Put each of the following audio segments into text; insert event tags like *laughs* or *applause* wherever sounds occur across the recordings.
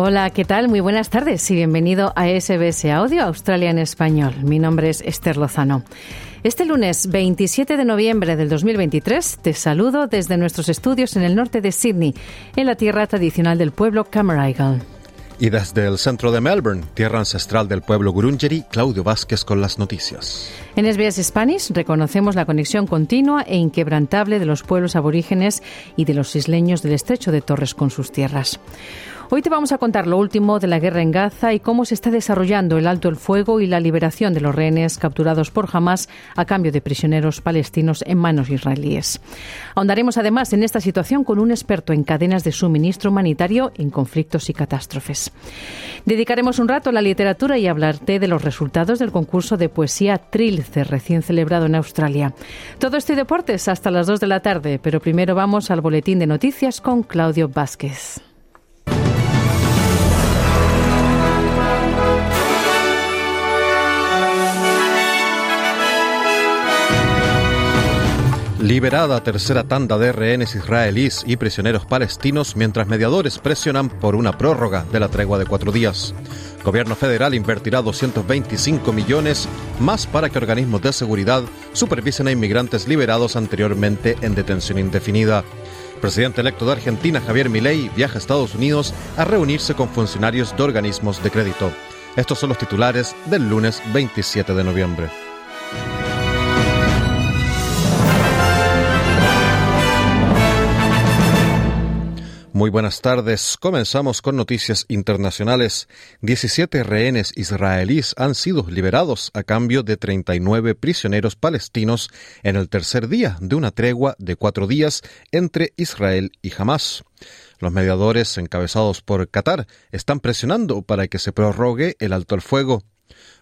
Hola, ¿qué tal? Muy buenas tardes y bienvenido a SBS Audio Australia en Español. Mi nombre es Esther Lozano. Este lunes 27 de noviembre del 2023 te saludo desde nuestros estudios en el norte de Sydney, en la tierra tradicional del pueblo Cammeraygal. Y desde el centro de Melbourne, tierra ancestral del pueblo Gurungeri, Claudio Vázquez con las noticias. En SBS Spanish reconocemos la conexión continua e inquebrantable de los pueblos aborígenes y de los isleños del estrecho de Torres con sus tierras. Hoy te vamos a contar lo último de la guerra en Gaza y cómo se está desarrollando el alto el fuego y la liberación de los rehenes capturados por Hamas a cambio de prisioneros palestinos en manos israelíes. Ahondaremos además en esta situación con un experto en cadenas de suministro humanitario en conflictos y catástrofes. Dedicaremos un rato a la literatura y hablarte de los resultados del concurso de poesía Trilce recién celebrado en Australia. Todo esto y deportes hasta las 2 de la tarde, pero primero vamos al boletín de noticias con Claudio Vázquez. Liberada tercera tanda de rehenes israelíes y prisioneros palestinos mientras mediadores presionan por una prórroga de la tregua de cuatro días. Gobierno federal invertirá 225 millones más para que organismos de seguridad supervisen a inmigrantes liberados anteriormente en detención indefinida. presidente electo de Argentina, Javier Milei, viaja a Estados Unidos a reunirse con funcionarios de organismos de crédito. Estos son los titulares del lunes 27 de noviembre. Muy buenas tardes. Comenzamos con noticias internacionales. 17 rehenes israelíes han sido liberados a cambio de 39 prisioneros palestinos en el tercer día de una tregua de cuatro días entre Israel y Hamas. Los mediadores encabezados por Qatar están presionando para que se prorrogue el alto el fuego.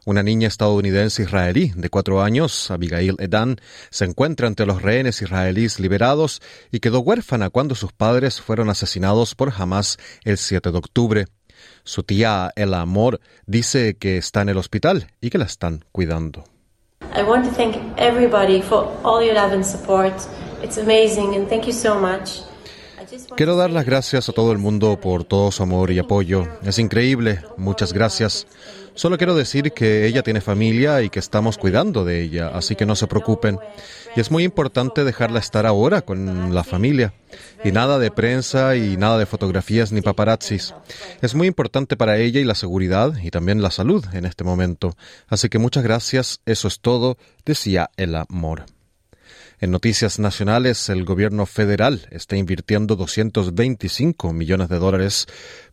Una niña estadounidense israelí de cuatro años, Abigail Edan, se encuentra entre los rehenes israelíes liberados y quedó huérfana cuando sus padres fueron asesinados por Hamas el 7 de octubre. Su tía Ella Amor dice que está en el hospital y que la están cuidando. I want to thank everybody for all your love and support. It's amazing and thank you so much. Quiero dar las gracias a todo el mundo por todo su amor y apoyo. Es increíble. Muchas gracias. Solo quiero decir que ella tiene familia y que estamos cuidando de ella, así que no se preocupen. Y es muy importante dejarla estar ahora con la familia. Y nada de prensa y nada de fotografías ni paparazzis. Es muy importante para ella y la seguridad y también la salud en este momento. Así que muchas gracias. Eso es todo, decía el amor. En noticias nacionales, el gobierno federal está invirtiendo 225 millones de dólares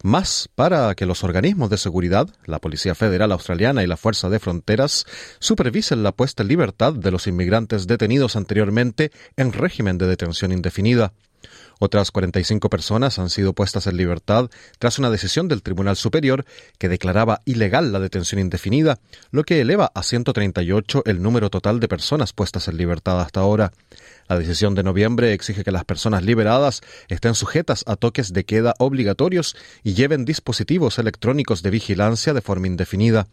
más para que los organismos de seguridad, la Policía Federal Australiana y la Fuerza de Fronteras, supervisen la puesta en libertad de los inmigrantes detenidos anteriormente en régimen de detención indefinida. Otras 45 personas han sido puestas en libertad tras una decisión del Tribunal Superior que declaraba ilegal la detención indefinida, lo que eleva a 138 el número total de personas puestas en libertad hasta ahora. La decisión de noviembre exige que las personas liberadas estén sujetas a toques de queda obligatorios y lleven dispositivos electrónicos de vigilancia de forma indefinida.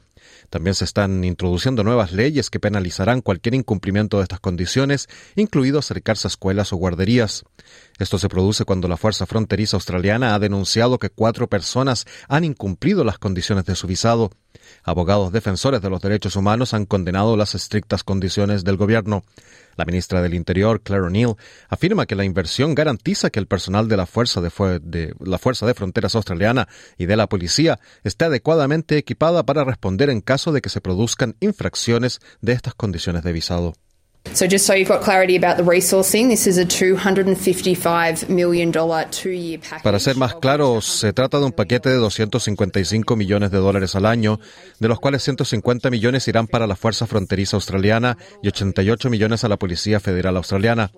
También se están introduciendo nuevas leyes que penalizarán cualquier incumplimiento de estas condiciones, incluido acercarse a escuelas o guarderías. Esto se produce cuando la Fuerza Fronteriza Australiana ha denunciado que cuatro personas han incumplido las condiciones de su visado. Abogados defensores de los derechos humanos han condenado las estrictas condiciones del gobierno. La ministra del Interior, Claire O'Neill, afirma que la inversión garantiza que el personal de la Fuerza de, de, la Fuerza de Fronteras Australiana y de la Policía esté adecuadamente equipada para responder en caso de que se produzcan infracciones de estas condiciones de visado. So just so you've got clarity about the resourcing, this is a $255 million two-year package. Para ser más claros, se trata de un paquete de 255 millones de dólares al año, de los cuales 150 millones irán para la Fuerza Fronteriza Australiana y 88 millones a la Policía Federal Australiana.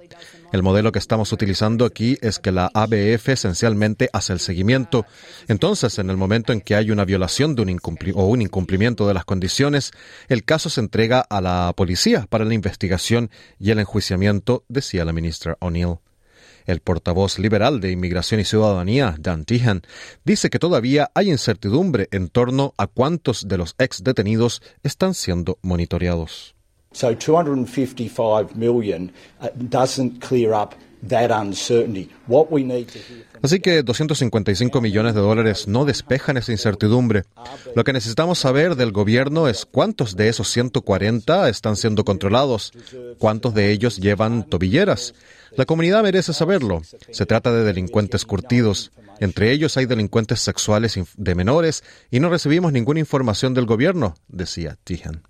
El modelo que estamos utilizando aquí es que la ABF esencialmente hace el seguimiento. Entonces, en el momento en que hay una violación de un o un incumplimiento de las condiciones, el caso se entrega a la policía para la investigación y el enjuiciamiento, decía la ministra O'Neill. El portavoz liberal de Inmigración y Ciudadanía, Dan Tehan, dice que todavía hay incertidumbre en torno a cuántos de los ex detenidos están siendo monitoreados. So 255 million uh, doesn't clear up Así que 255 millones de dólares no despejan esa incertidumbre. Lo que necesitamos saber del gobierno es cuántos de esos 140 están siendo controlados, cuántos de ellos llevan tobilleras. La comunidad merece saberlo. Se trata de delincuentes curtidos. Entre ellos hay delincuentes sexuales de menores y no recibimos ninguna información del gobierno, decía Tijan.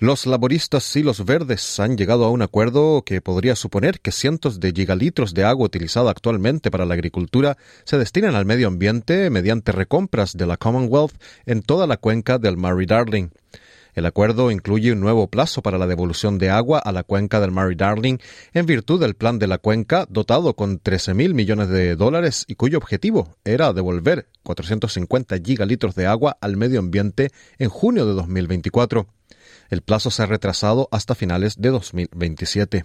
Los laboristas y los verdes han llegado a un acuerdo que podría suponer que cientos de gigalitros de agua utilizada actualmente para la agricultura se destinen al medio ambiente mediante recompras de la Commonwealth en toda la cuenca del Murray Darling. El acuerdo incluye un nuevo plazo para la devolución de agua a la cuenca del Murray Darling en virtud del plan de la cuenca dotado con 13 mil millones de dólares y cuyo objetivo era devolver 450 gigalitros de agua al medio ambiente en junio de 2024. El plazo se ha retrasado hasta finales de 2027.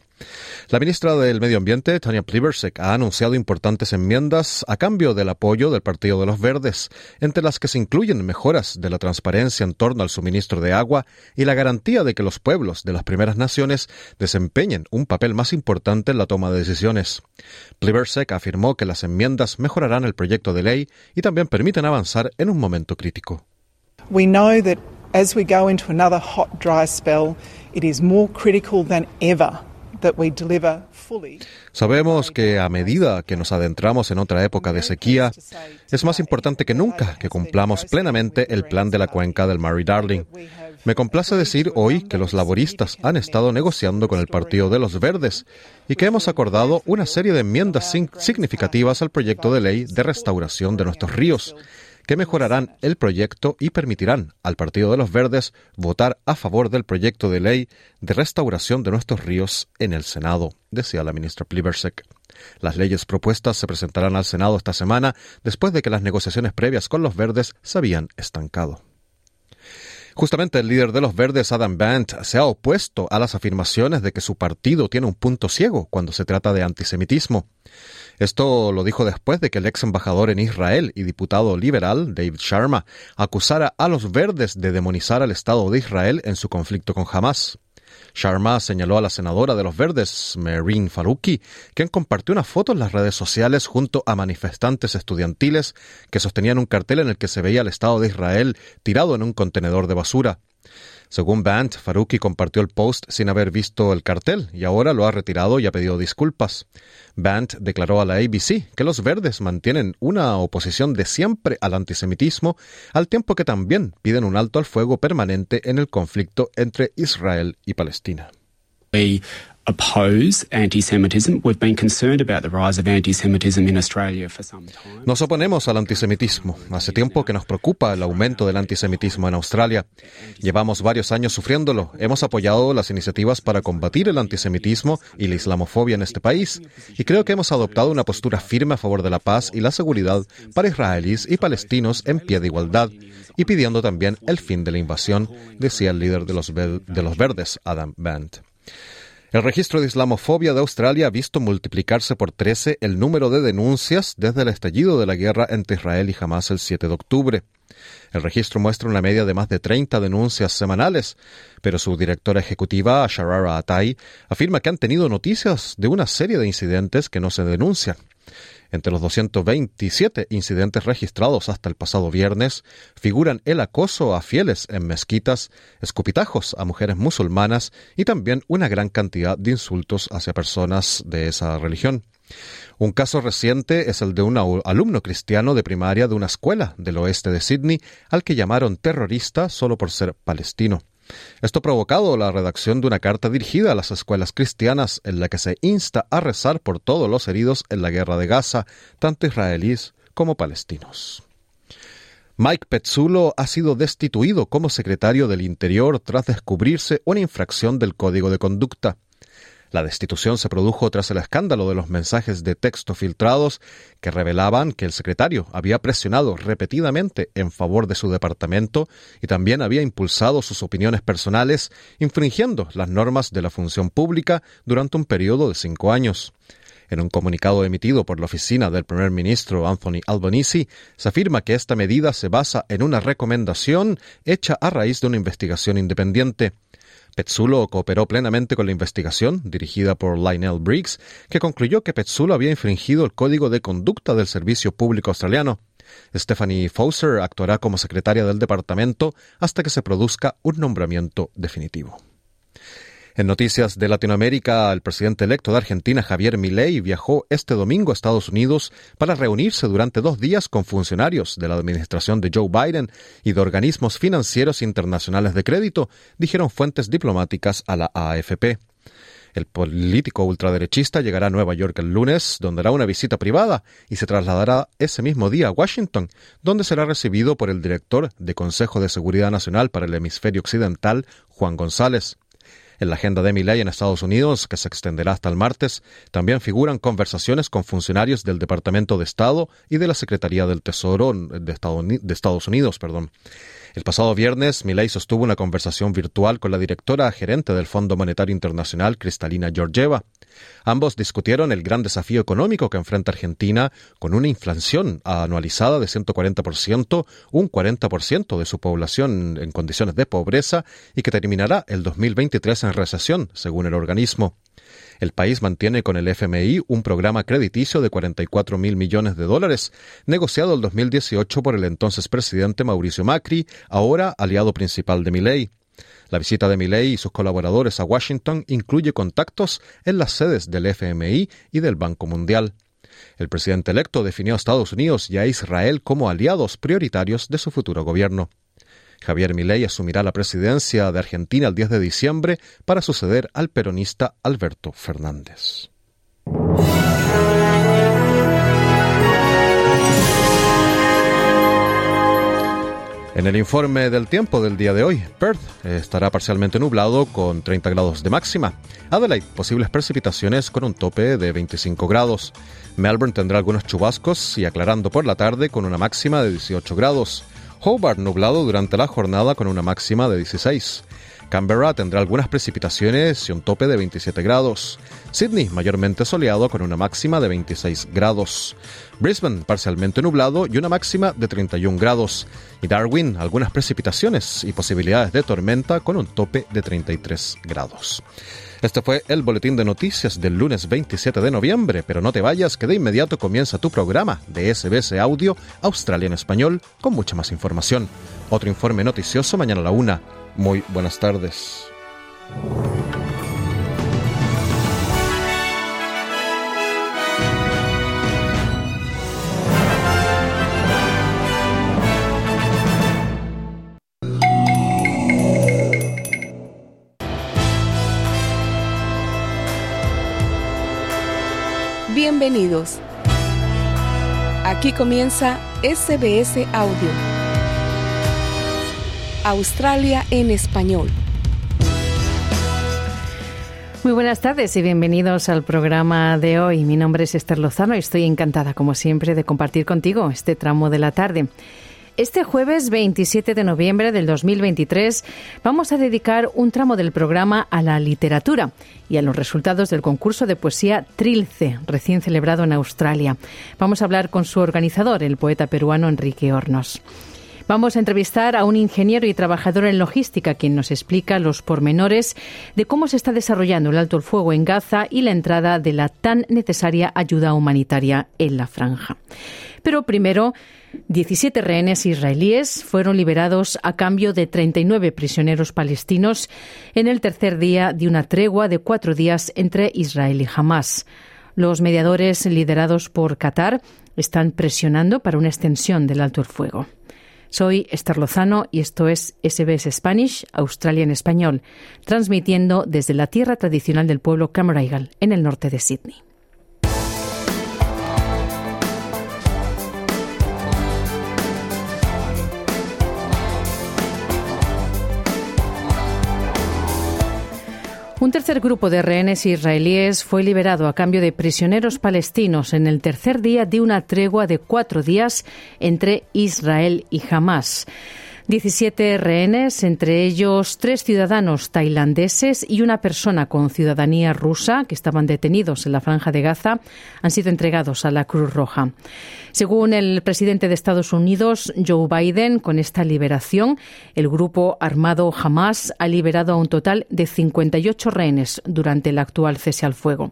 La ministra del Medio Ambiente, Tania Plibersek, ha anunciado importantes enmiendas a cambio del apoyo del Partido de los Verdes, entre las que se incluyen mejoras de la transparencia en torno al suministro de agua y la garantía de que los pueblos de las primeras naciones desempeñen un papel más importante en la toma de decisiones. Plibersek afirmó que las enmiendas mejorarán el proyecto de ley y también permiten avanzar en un momento crítico. As we go into another hot, dry spell, it is more critical than ever. Sabemos que a medida que nos adentramos en otra época de sequía, es más importante que nunca que cumplamos plenamente el plan de la cuenca del Murray Darling. Me complace decir hoy que los laboristas han estado negociando con el Partido de los Verdes y que hemos acordado una serie de enmiendas significativas al proyecto de ley de restauración de nuestros ríos que mejorarán el proyecto y permitirán al Partido de los Verdes votar a favor del proyecto de ley de restauración de nuestros ríos en el Senado, decía la ministra Plibersek. Las leyes propuestas se presentarán al Senado esta semana después de que las negociaciones previas con los verdes se habían estancado. Justamente el líder de los verdes, Adam Bant, se ha opuesto a las afirmaciones de que su partido tiene un punto ciego cuando se trata de antisemitismo. Esto lo dijo después de que el ex embajador en Israel y diputado liberal, David Sharma, acusara a los verdes de demonizar al Estado de Israel en su conflicto con Hamas. Sharma señaló a la senadora de los Verdes, Merin Faruqi, quien compartió una foto en las redes sociales junto a manifestantes estudiantiles que sostenían un cartel en el que se veía al Estado de Israel tirado en un contenedor de basura. Según Band, Faruqi compartió el post sin haber visto el cartel y ahora lo ha retirado y ha pedido disculpas. Band declaró a la ABC que los verdes mantienen una oposición de siempre al antisemitismo, al tiempo que también piden un alto al fuego permanente en el conflicto entre Israel y Palestina. Nos oponemos al antisemitismo. Hace tiempo que nos preocupa el aumento del antisemitismo en Australia. Llevamos varios años sufriéndolo. Hemos apoyado las iniciativas para combatir el antisemitismo y la islamofobia en este país. Y creo que hemos adoptado una postura firme a favor de la paz y la seguridad para israelíes y palestinos en pie de igualdad y pidiendo también el fin de la invasión, decía el líder de los, de los verdes, Adam Band. El registro de islamofobia de Australia ha visto multiplicarse por 13 el número de denuncias desde el estallido de la guerra entre Israel y Hamas el 7 de octubre. El registro muestra una media de más de 30 denuncias semanales, pero su directora ejecutiva, Sharara Atai, afirma que han tenido noticias de una serie de incidentes que no se denuncian. Entre los 227 incidentes registrados hasta el pasado viernes figuran el acoso a fieles en mezquitas, escupitajos a mujeres musulmanas y también una gran cantidad de insultos hacia personas de esa religión. Un caso reciente es el de un alumno cristiano de primaria de una escuela del oeste de Sydney al que llamaron terrorista solo por ser palestino. Esto ha provocado la redacción de una carta dirigida a las escuelas cristianas en la que se insta a rezar por todos los heridos en la guerra de Gaza, tanto israelíes como palestinos. Mike Petzulo ha sido destituido como secretario del Interior tras descubrirse una infracción del Código de Conducta. La destitución se produjo tras el escándalo de los mensajes de texto filtrados que revelaban que el secretario había presionado repetidamente en favor de su departamento y también había impulsado sus opiniones personales, infringiendo las normas de la función pública durante un periodo de cinco años. En un comunicado emitido por la oficina del primer ministro Anthony Albanese, se afirma que esta medida se basa en una recomendación hecha a raíz de una investigación independiente. Petzulo cooperó plenamente con la investigación, dirigida por Lionel Briggs, que concluyó que Petzulo había infringido el código de conducta del Servicio Público Australiano. Stephanie Fauser actuará como secretaria del departamento hasta que se produzca un nombramiento definitivo. En noticias de Latinoamérica, el presidente electo de Argentina, Javier Milei, viajó este domingo a Estados Unidos para reunirse durante dos días con funcionarios de la administración de Joe Biden y de organismos financieros internacionales de crédito, dijeron fuentes diplomáticas a la AFP. El político ultraderechista llegará a Nueva York el lunes, donde hará una visita privada y se trasladará ese mismo día a Washington, donde será recibido por el director de Consejo de Seguridad Nacional para el Hemisferio Occidental, Juan González. En la agenda de Milei en Estados Unidos, que se extenderá hasta el martes, también figuran conversaciones con funcionarios del Departamento de Estado y de la Secretaría del Tesoro de Estados Unidos. Perdón. El pasado viernes, Milei sostuvo una conversación virtual con la directora gerente del Fondo Monetario Internacional, Cristalina Georgieva. Ambos discutieron el gran desafío económico que enfrenta Argentina con una inflación anualizada de 140%, un 40% de su población en condiciones de pobreza y que terminará el 2023 en recesión, según el organismo. El país mantiene con el FMI un programa crediticio de 44 mil millones de dólares, negociado el 2018 por el entonces presidente Mauricio Macri, ahora aliado principal de Milei. La visita de Milei y sus colaboradores a Washington incluye contactos en las sedes del FMI y del Banco Mundial. El presidente electo definió a Estados Unidos y a Israel como aliados prioritarios de su futuro gobierno. Javier Milei asumirá la presidencia de Argentina el 10 de diciembre para suceder al peronista Alberto Fernández. En el informe del tiempo del día de hoy, Perth estará parcialmente nublado con 30 grados de máxima. Adelaide, posibles precipitaciones con un tope de 25 grados. Melbourne tendrá algunos chubascos y aclarando por la tarde con una máxima de 18 grados. Hobart nublado durante la jornada con una máxima de 16. Canberra tendrá algunas precipitaciones y un tope de 27 grados. Sydney mayormente soleado con una máxima de 26 grados. Brisbane parcialmente nublado y una máxima de 31 grados. Y Darwin algunas precipitaciones y posibilidades de tormenta con un tope de 33 grados. Este fue el boletín de noticias del lunes 27 de noviembre, pero no te vayas que de inmediato comienza tu programa de SBS Audio Australia en Español con mucha más información. Otro informe noticioso mañana a la una. Muy buenas tardes. Bienvenidos. Aquí comienza SBS Audio. Australia en español. Muy buenas tardes y bienvenidos al programa de hoy. Mi nombre es Esther Lozano y estoy encantada, como siempre, de compartir contigo este tramo de la tarde. Este jueves 27 de noviembre del 2023 vamos a dedicar un tramo del programa a la literatura y a los resultados del concurso de poesía Trilce, recién celebrado en Australia. Vamos a hablar con su organizador, el poeta peruano Enrique Hornos. Vamos a entrevistar a un ingeniero y trabajador en logística quien nos explica los pormenores de cómo se está desarrollando el alto el fuego en Gaza y la entrada de la tan necesaria ayuda humanitaria en la franja. Pero primero, 17 rehenes israelíes fueron liberados a cambio de 39 prisioneros palestinos en el tercer día de una tregua de cuatro días entre Israel y Hamas. Los mediadores liderados por Qatar están presionando para una extensión del alto el fuego. Soy Esther Lozano y esto es SBS Spanish, Australia en español, transmitiendo desde la tierra tradicional del pueblo Camaraigal, en el norte de Sydney. Un tercer grupo de rehenes israelíes fue liberado a cambio de prisioneros palestinos en el tercer día de una tregua de cuatro días entre Israel y Hamas. 17 rehenes, entre ellos tres ciudadanos tailandeses y una persona con ciudadanía rusa que estaban detenidos en la franja de Gaza, han sido entregados a la Cruz Roja. Según el presidente de Estados Unidos, Joe Biden, con esta liberación, el grupo armado Hamas ha liberado a un total de 58 rehenes durante el actual cese al fuego.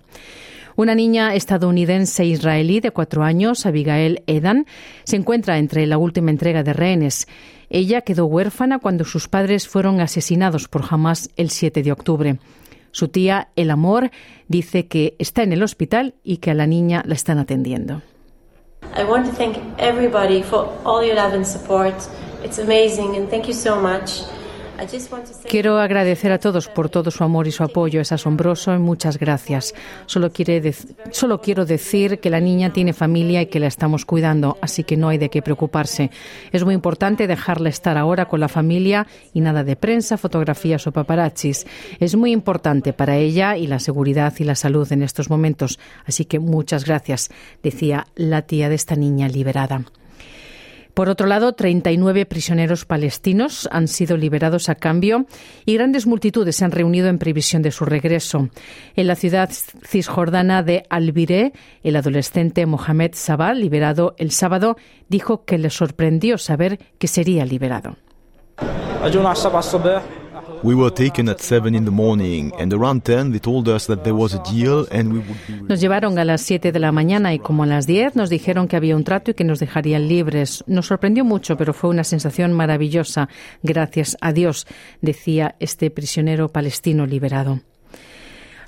Una niña estadounidense israelí de cuatro años, Abigail Edan, se encuentra entre la última entrega de rehenes. Ella quedó huérfana cuando sus padres fueron asesinados por Hamas el 7 de octubre. Su tía, El Amor, dice que está en el hospital y que a la niña la están atendiendo. I want to thank everybody for all your love and support. It's amazing and thank you so much. Quiero agradecer a todos por todo su amor y su apoyo. Es asombroso y muchas gracias. Solo, quiero decir que la niña tiene familia y que la estamos cuidando, así que no hay de qué preocuparse. Es muy importante dejarla estar ahora con la familia y nada de prensa, fotografías o paparazzis. Es muy importante para ella y la seguridad y la salud en estos momentos. Así que muchas gracias, decía la tía de esta niña liberada. Por otro lado, 39 prisioneros palestinos han sido liberados a cambio y grandes multitudes se han reunido en previsión de su regreso. En la ciudad cisjordana de Albiré, el adolescente Mohamed Sabah, liberado el sábado, dijo que le sorprendió saber que sería liberado. We were taken at 7 in the morning and around 10 they told us that there was a deal and we would be Nos llevaron a las 7 de la mañana y como a las 10 nos dijeron que había un trato y que nos dejarían libres. Nos sorprendió mucho, pero fue una sensación maravillosa. Gracias a Dios, decía este prisionero palestino liberado.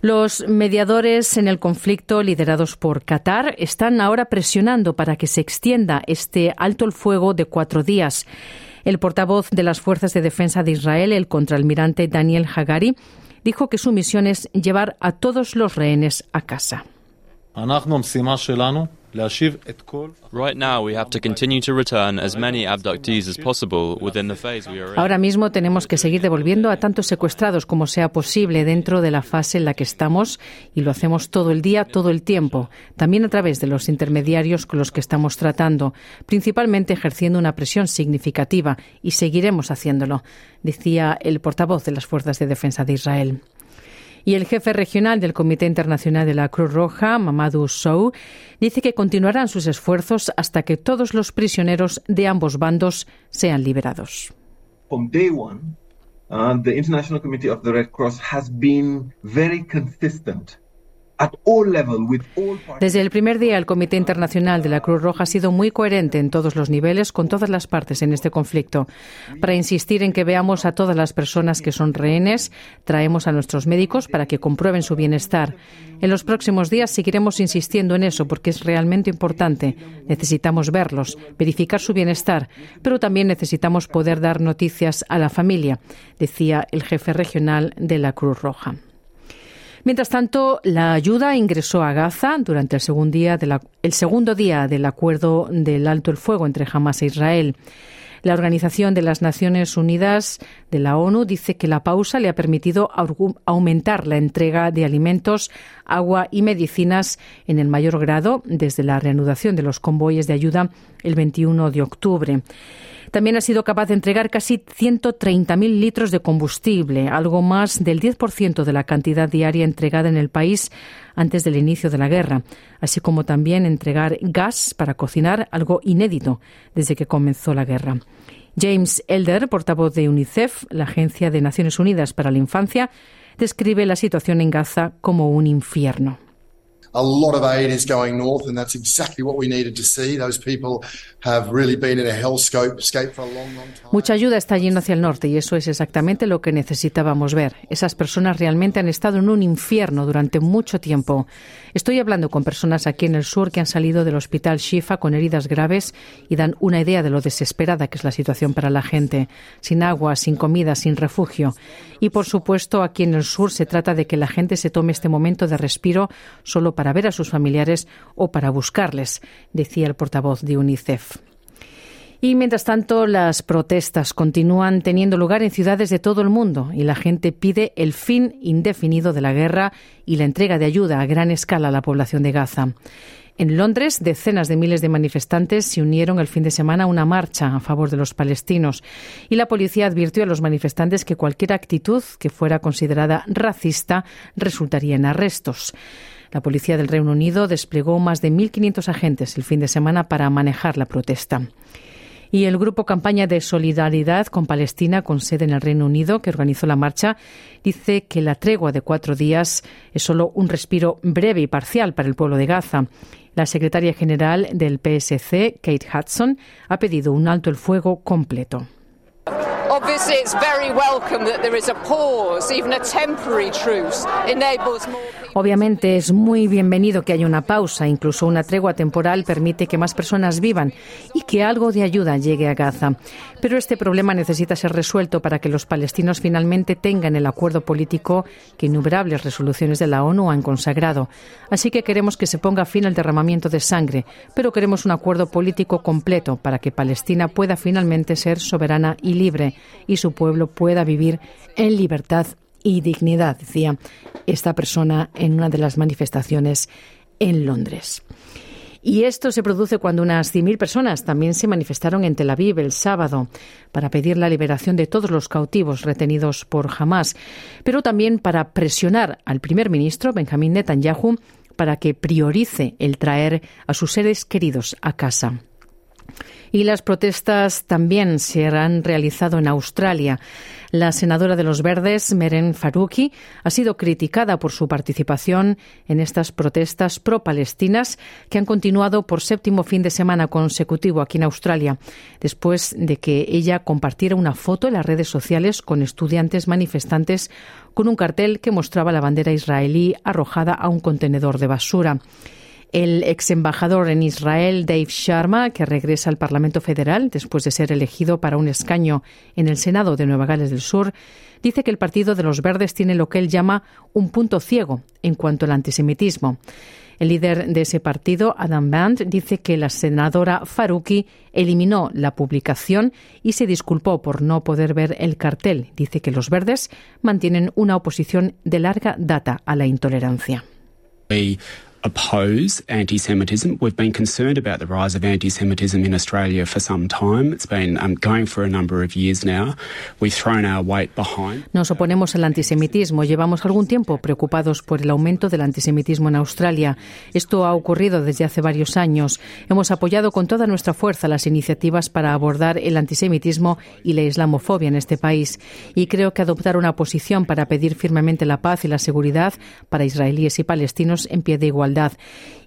Los mediadores en el conflicto, liderados por Qatar, están ahora presionando para que se extienda este alto el fuego de cuatro días. El portavoz de las Fuerzas de Defensa de Israel, el contraalmirante Daniel Hagari, dijo que su misión es llevar a todos los rehenes a casa. Ahora mismo tenemos que seguir devolviendo a tantos secuestrados como sea posible dentro de la fase en la que estamos y lo hacemos todo el día, todo el tiempo, también a través de los intermediarios con los que estamos tratando, principalmente ejerciendo una presión significativa y seguiremos haciéndolo, decía el portavoz de las Fuerzas de Defensa de Israel. Y el jefe regional del Comité Internacional de la Cruz Roja, Mamadou Sow, dice que continuarán sus esfuerzos hasta que todos los prisioneros de ambos bandos sean liberados. Uh, desde el primer día, el Comité Internacional de la Cruz Roja ha sido muy coherente en todos los niveles con todas las partes en este conflicto. Para insistir en que veamos a todas las personas que son rehenes, traemos a nuestros médicos para que comprueben su bienestar. En los próximos días seguiremos insistiendo en eso porque es realmente importante. Necesitamos verlos, verificar su bienestar, pero también necesitamos poder dar noticias a la familia, decía el jefe regional de la Cruz Roja. Mientras tanto, la ayuda ingresó a Gaza durante el segundo día, del acuerdo del alto el fuego entre Hamas e Israel. La Organización de las Naciones Unidas de la ONU dice que la pausa le ha permitido aumentar la entrega de alimentos, agua y medicinas en el mayor grado desde la reanudación de los convoyes de ayuda el 21 de octubre. También ha sido capaz de entregar casi 130.000 litros de combustible, algo más del 10% de la cantidad diaria entregada en el país antes del inicio de la guerra, así como también entregar gas para cocinar, algo inédito desde que comenzó la guerra. James Elder, portavoz de UNICEF, la Agencia de Naciones Unidas para la Infancia, describe la situación en Gaza como un infierno. A lot of aid is going north, and that's exactly what we needed to see. Those people have really been in a hellscape for a long, long time. Mucha ayuda está yendo hacia el norte y eso es exactamente lo que necesitábamos ver. Esas personas realmente han estado en un infierno durante mucho tiempo. Estoy hablando con personas aquí en el sur que han salido del hospital Shifa con heridas graves y dan una idea de lo desesperada que es la situación para la gente, sin agua, sin comida, sin refugio. Y por supuesto, aquí en el sur se trata de que la gente se tome este momento de respiro solo para ver a sus familiares o para buscarles, decía el portavoz de UNICEF. Y mientras tanto, las protestas continúan teniendo lugar en ciudades de todo el mundo y la gente pide el fin indefinido de la guerra y la entrega de ayuda a gran escala a la población de Gaza. En Londres, decenas de miles de manifestantes se unieron el fin de semana a una marcha a favor de los palestinos y la policía advirtió a los manifestantes que cualquier actitud que fuera considerada racista resultaría en arrestos. La policía del Reino Unido desplegó más de 1.500 agentes el fin de semana para manejar la protesta. Y el grupo Campaña de Solidaridad con Palestina, con sede en el Reino Unido, que organizó la marcha, dice que la tregua de cuatro días es solo un respiro breve y parcial para el pueblo de Gaza. La secretaria general del PSC, Kate Hudson, ha pedido un alto el fuego completo. Obviamente es muy bienvenido que haya una pausa, incluso una tregua temporal permite que más personas vivan y que algo de ayuda llegue a Gaza. Pero este problema necesita ser resuelto para que los palestinos finalmente tengan el acuerdo político que innumerables resoluciones de la ONU han consagrado. Así que queremos que se ponga fin al derramamiento de sangre, pero queremos un acuerdo político completo para que Palestina pueda finalmente ser soberana y libre y su pueblo pueda vivir en libertad y dignidad, decía esta persona en una de las manifestaciones en Londres. Y esto se produce cuando unas 100.000 personas también se manifestaron en Tel Aviv el sábado para pedir la liberación de todos los cautivos retenidos por Hamas, pero también para presionar al primer ministro Benjamín Netanyahu para que priorice el traer a sus seres queridos a casa. Y las protestas también se han realizado en Australia. La senadora de los Verdes, Meren Faruqi, ha sido criticada por su participación en estas protestas pro-palestinas que han continuado por séptimo fin de semana consecutivo aquí en Australia, después de que ella compartiera una foto en las redes sociales con estudiantes manifestantes con un cartel que mostraba la bandera israelí arrojada a un contenedor de basura. El ex embajador en Israel, Dave Sharma, que regresa al Parlamento Federal después de ser elegido para un escaño en el Senado de Nueva Gales del Sur, dice que el Partido de los Verdes tiene lo que él llama un punto ciego en cuanto al antisemitismo. El líder de ese partido, Adam Band, dice que la senadora Faruqi eliminó la publicación y se disculpó por no poder ver el cartel. Dice que los verdes mantienen una oposición de larga data a la intolerancia. Oppose anti Semitism. We've been concerned about the rise of anti Semitism in Australia for some time. It's been um, going for a number of years now. We've thrown our weight behind. Nos oponemos al antisemitismo. Llevamos algún tiempo preocupados por el aumento del antisemitismo en Australia. Esto ha ocurrido desde hace varios años. Hemos apoyado con toda nuestra fuerza las iniciativas para abordar el antisemitismo y la islamofobia en este país. Y creo que adoptar una posición para pedir firmemente la paz y la seguridad para israelíes y palestinos en pie de igualdad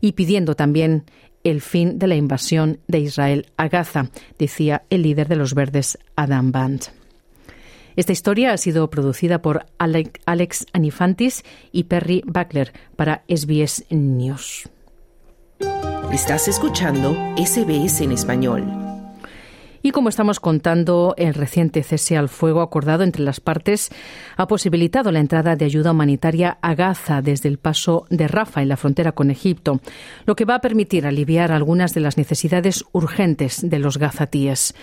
y pidiendo también el fin de la invasión de Israel a Gaza, decía el líder de los verdes, Adam Band. Esta historia ha sido producida por Alex Anifantis y Perry Buckler para SBS News. Estás escuchando SBS en español. Y como estamos contando, el reciente cese al fuego acordado entre las partes ha posibilitado la entrada de ayuda humanitaria a Gaza desde el paso de Rafa en la frontera con Egipto, lo que va a permitir aliviar algunas de las necesidades urgentes de los gazatíes.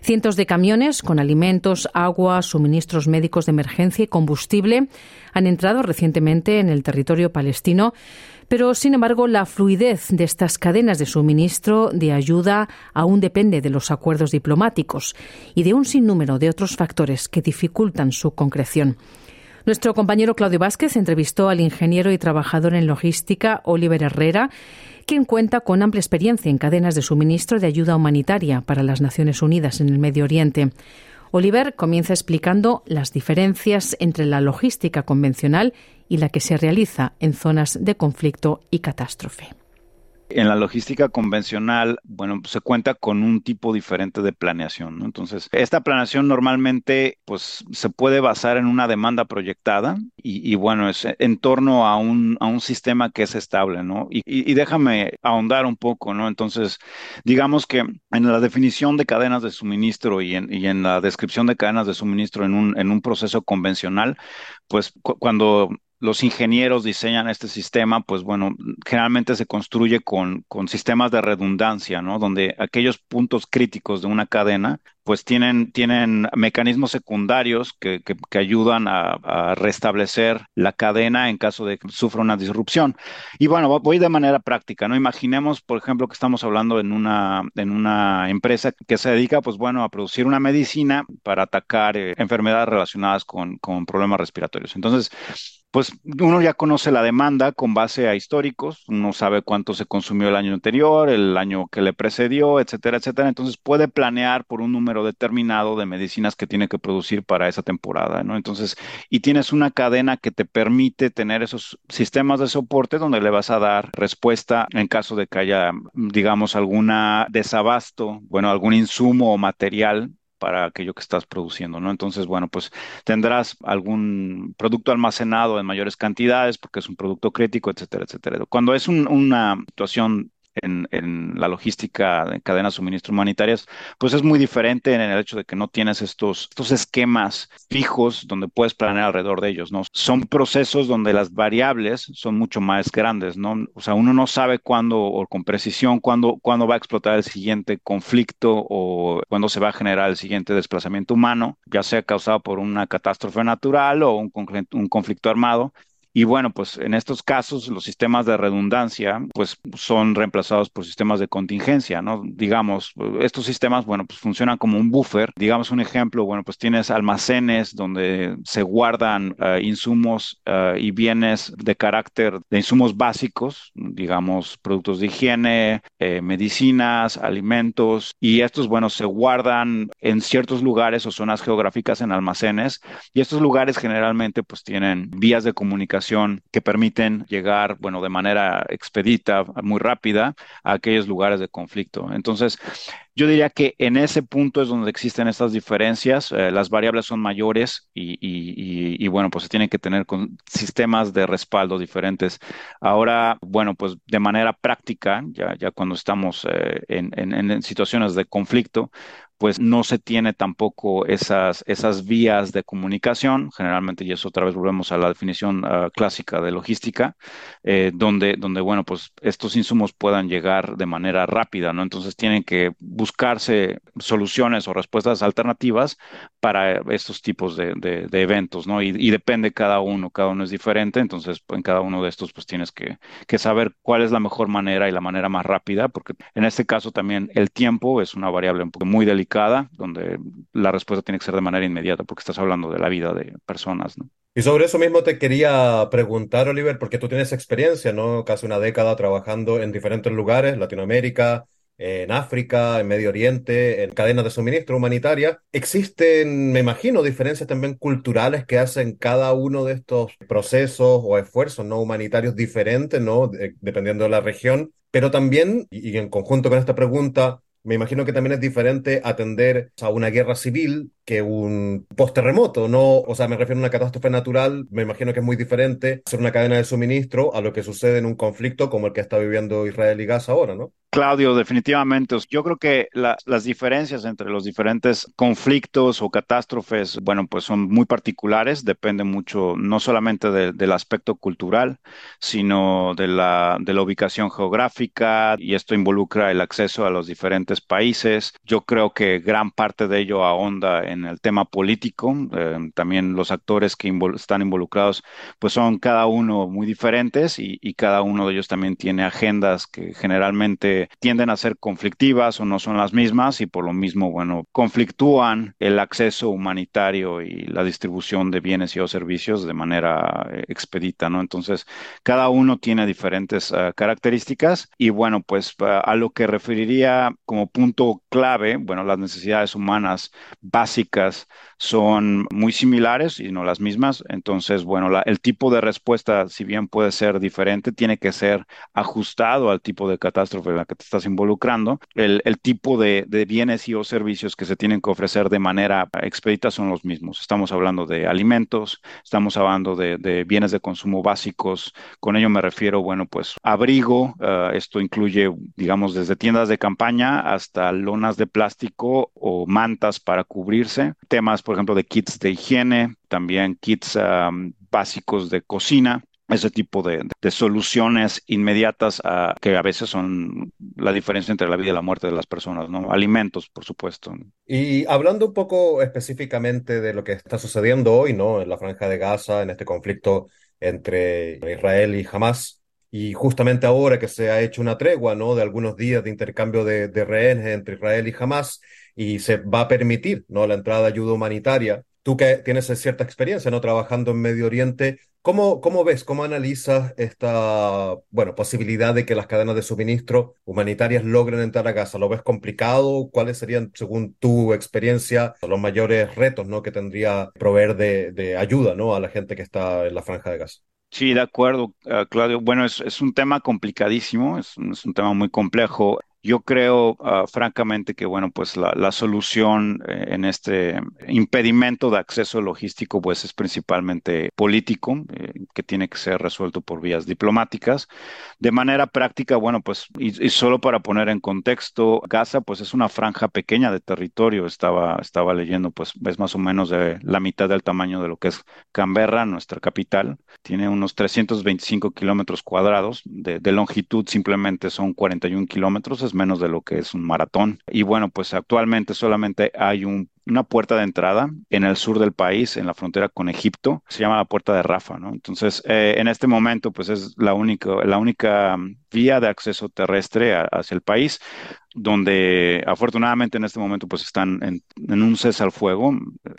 Cientos de camiones con alimentos, agua, suministros médicos de emergencia y combustible han entrado recientemente en el territorio palestino pero, sin embargo, la fluidez de estas cadenas de suministro de ayuda aún depende de los acuerdos diplomáticos y de un sinnúmero de otros factores que dificultan su concreción. Nuestro compañero Claudio Vázquez entrevistó al ingeniero y trabajador en logística Oliver Herrera, quien cuenta con amplia experiencia en cadenas de suministro de ayuda humanitaria para las Naciones Unidas en el Medio Oriente. Oliver comienza explicando las diferencias entre la logística convencional y la que se realiza en zonas de conflicto y catástrofe. En la logística convencional, bueno, se cuenta con un tipo diferente de planeación, ¿no? Entonces, esta planeación normalmente, pues, se puede basar en una demanda proyectada y, bueno, es en torno a un, a un sistema que es estable, ¿no? Y, y, déjame ahondar un poco, ¿no? Entonces, digamos que en la definición de cadenas de suministro y en, y en la descripción de cadenas de suministro en un, en un proceso convencional, pues cu cuando los ingenieros diseñan este sistema, pues bueno, generalmente se construye con, con, sistemas de redundancia, ¿no? Donde aquellos puntos críticos de una cadena, pues tienen, tienen mecanismos secundarios que, que, ayudan a, a, restablecer la cadena en caso de que sufra una disrupción. Y bueno, voy de manera práctica, ¿no? Imaginemos, por ejemplo, que estamos hablando en una, en una empresa que se dedica, pues bueno, a producir una medicina para atacar eh, enfermedades relacionadas con, con problemas respiratorios. Entonces, pues uno ya conoce la demanda con base a históricos, uno sabe cuánto se consumió el año anterior, el año que le precedió, etcétera, etcétera. Entonces puede planear por un número determinado de medicinas que tiene que producir para esa temporada, ¿no? Entonces, y tienes una cadena que te permite tener esos sistemas de soporte donde le vas a dar respuesta en caso de que haya, digamos, alguna desabasto, bueno, algún insumo o material para aquello que estás produciendo, ¿no? Entonces, bueno, pues tendrás algún producto almacenado en mayores cantidades porque es un producto crítico, etcétera, etcétera. Cuando es un, una situación en, en, la logística de cadenas de suministro humanitarias, pues es muy diferente en el hecho de que no tienes estos, estos esquemas fijos donde puedes planear alrededor de ellos, ¿no? Son procesos donde las variables son mucho más grandes, ¿no? O sea, uno no sabe cuándo o con precisión cuándo, cuándo va a explotar el siguiente conflicto o cuándo se va a generar el siguiente desplazamiento humano, ya sea causado por una catástrofe natural o un, un conflicto armado. Y bueno, pues en estos casos los sistemas de redundancia pues son reemplazados por sistemas de contingencia, ¿no? Digamos, estos sistemas, bueno, pues funcionan como un buffer. Digamos un ejemplo, bueno, pues tienes almacenes donde se guardan uh, insumos uh, y bienes de carácter de insumos básicos, digamos, productos de higiene, eh, medicinas, alimentos, y estos, bueno, se guardan en ciertos lugares o zonas geográficas en almacenes, y estos lugares generalmente pues tienen vías de comunicación que permiten llegar, bueno, de manera expedita, muy rápida, a aquellos lugares de conflicto. Entonces, yo diría que en ese punto es donde existen estas diferencias, eh, las variables son mayores y, y, bueno, pues se tienen que tener con sistemas de respaldo diferentes. Ahora, bueno, pues de manera práctica, ya, ya cuando estamos eh, en, en situaciones de conflicto, pues no se tiene tampoco esas, esas vías de comunicación, generalmente, y eso otra vez volvemos a la definición uh, clásica de logística, eh, donde, donde, bueno, pues estos insumos puedan llegar de manera rápida, ¿no? Entonces tienen que buscarse soluciones o respuestas alternativas para estos tipos de, eventos, ¿no? Y, depende cada uno, cada uno es diferente, entonces en cada uno de estos pues tienes que, que saber cuál es la mejor manera y la manera más rápida, porque en este caso también el tiempo es una variable muy delicada donde la respuesta tiene que ser de manera inmediata, porque estás hablando de la vida de personas, ¿no? Y sobre eso mismo te quería preguntar, Oliver, porque tú tienes experiencia, ¿no? Casi una década trabajando en diferentes lugares, Latinoamérica, en África, en Medio Oriente, en cadenas de suministro humanitaria. Existen, me imagino, diferencias también culturales que hacen cada uno de estos procesos o esfuerzos no humanitarios diferentes, ¿no? De, dependiendo de la región. Pero también, y, y en conjunto con esta pregunta, me imagino que también es diferente atender a una guerra civil que un post-terremoto, ¿no? O sea, me refiero a una catástrofe natural, me imagino que es muy diferente hacer una cadena de suministro a lo que sucede en un conflicto como el que está viviendo Israel y Gaza ahora, ¿no? Claudio, definitivamente. Yo creo que la, las diferencias entre los diferentes conflictos o catástrofes, bueno, pues son muy particulares, depende mucho no solamente de, del aspecto cultural, sino de la, de la ubicación geográfica y esto involucra el acceso a los diferentes países. Yo creo que gran parte de ello ahonda en el tema político. Eh, también los actores que están involucrados, pues son cada uno muy diferentes y, cada uno de ellos también tiene agendas que generalmente tienden a ser conflictivas o no son las mismas y por lo mismo, bueno, conflictúan el acceso humanitario y la distribución de bienes y o servicios de manera eh, expedita, ¿no? Entonces, cada uno tiene diferentes uh, características y bueno, pues a lo que referiría como punto clave, bueno, las necesidades humanas básicas son muy similares y no las mismas. Entonces, bueno, la, el tipo de respuesta, si bien puede ser diferente, tiene que ser ajustado al tipo de catástrofe en la que te estás involucrando. El, el tipo de, de, bienes y o servicios que se tienen que ofrecer de manera expedita son los mismos. Estamos hablando de alimentos, estamos hablando de, de bienes de consumo básicos. Con ello me refiero, bueno, pues abrigo. Uh, esto incluye, digamos, desde tiendas de campaña hasta lonas de plástico o mantas para cubrirse. Temas por ejemplo, de kits de higiene, también kits básicos de cocina, ese tipo de, soluciones inmediatas uh, que a veces son la diferencia entre la vida y la muerte de las personas, ¿no? Alimentos, por supuesto. Y hablando un poco específicamente de lo que está sucediendo hoy, ¿no? En la franja de Gaza, en este conflicto entre Israel y Hamas, y justamente ahora que se ha hecho una tregua, ¿no? De algunos días de intercambio de, rehenes entre Israel y Hamas, y se va a permitir ¿no? la entrada de ayuda humanitaria. Tú que tienes cierta experiencia ¿no? trabajando en Medio Oriente, ¿cómo, cómo ves, cómo analizas esta bueno, posibilidad de que las cadenas de suministro humanitarias logren entrar a Gaza? ¿Lo ves complicado? ¿Cuáles serían, según tu experiencia, los mayores retos ¿no? que tendría proveer de, de ayuda ¿no? a la gente que está en la franja de Gaza? Sí, de acuerdo, uh, Claudio. Bueno, es, es, un tema complicadísimo, es, es un tema muy complejo. Yo creo, uh, francamente, que bueno, pues la, solución eh, en este impedimento de acceso logístico, pues es principalmente político, eh, que tiene que ser resuelto por vías diplomáticas. De manera práctica, bueno, pues, y, solo para poner en contexto, Gaza, pues es una franja pequeña de territorio. Estaba, estaba leyendo, pues, es más o menos de la mitad del tamaño de lo que es Canberra, nuestra capital. Tiene unos 325 kilómetros cuadrados de, de longitud, simplemente son 41 kilómetros. Es menos de lo que es un maratón. Y bueno, pues actualmente solamente hay un una puerta de entrada en el sur del país, en la frontera con Egipto, se llama la puerta de Rafa, ¿no? Entonces, eh, en este momento, pues es la única, la única vía de acceso terrestre a, hacia el país, donde afortunadamente en este momento pues están en, en, un cese al fuego,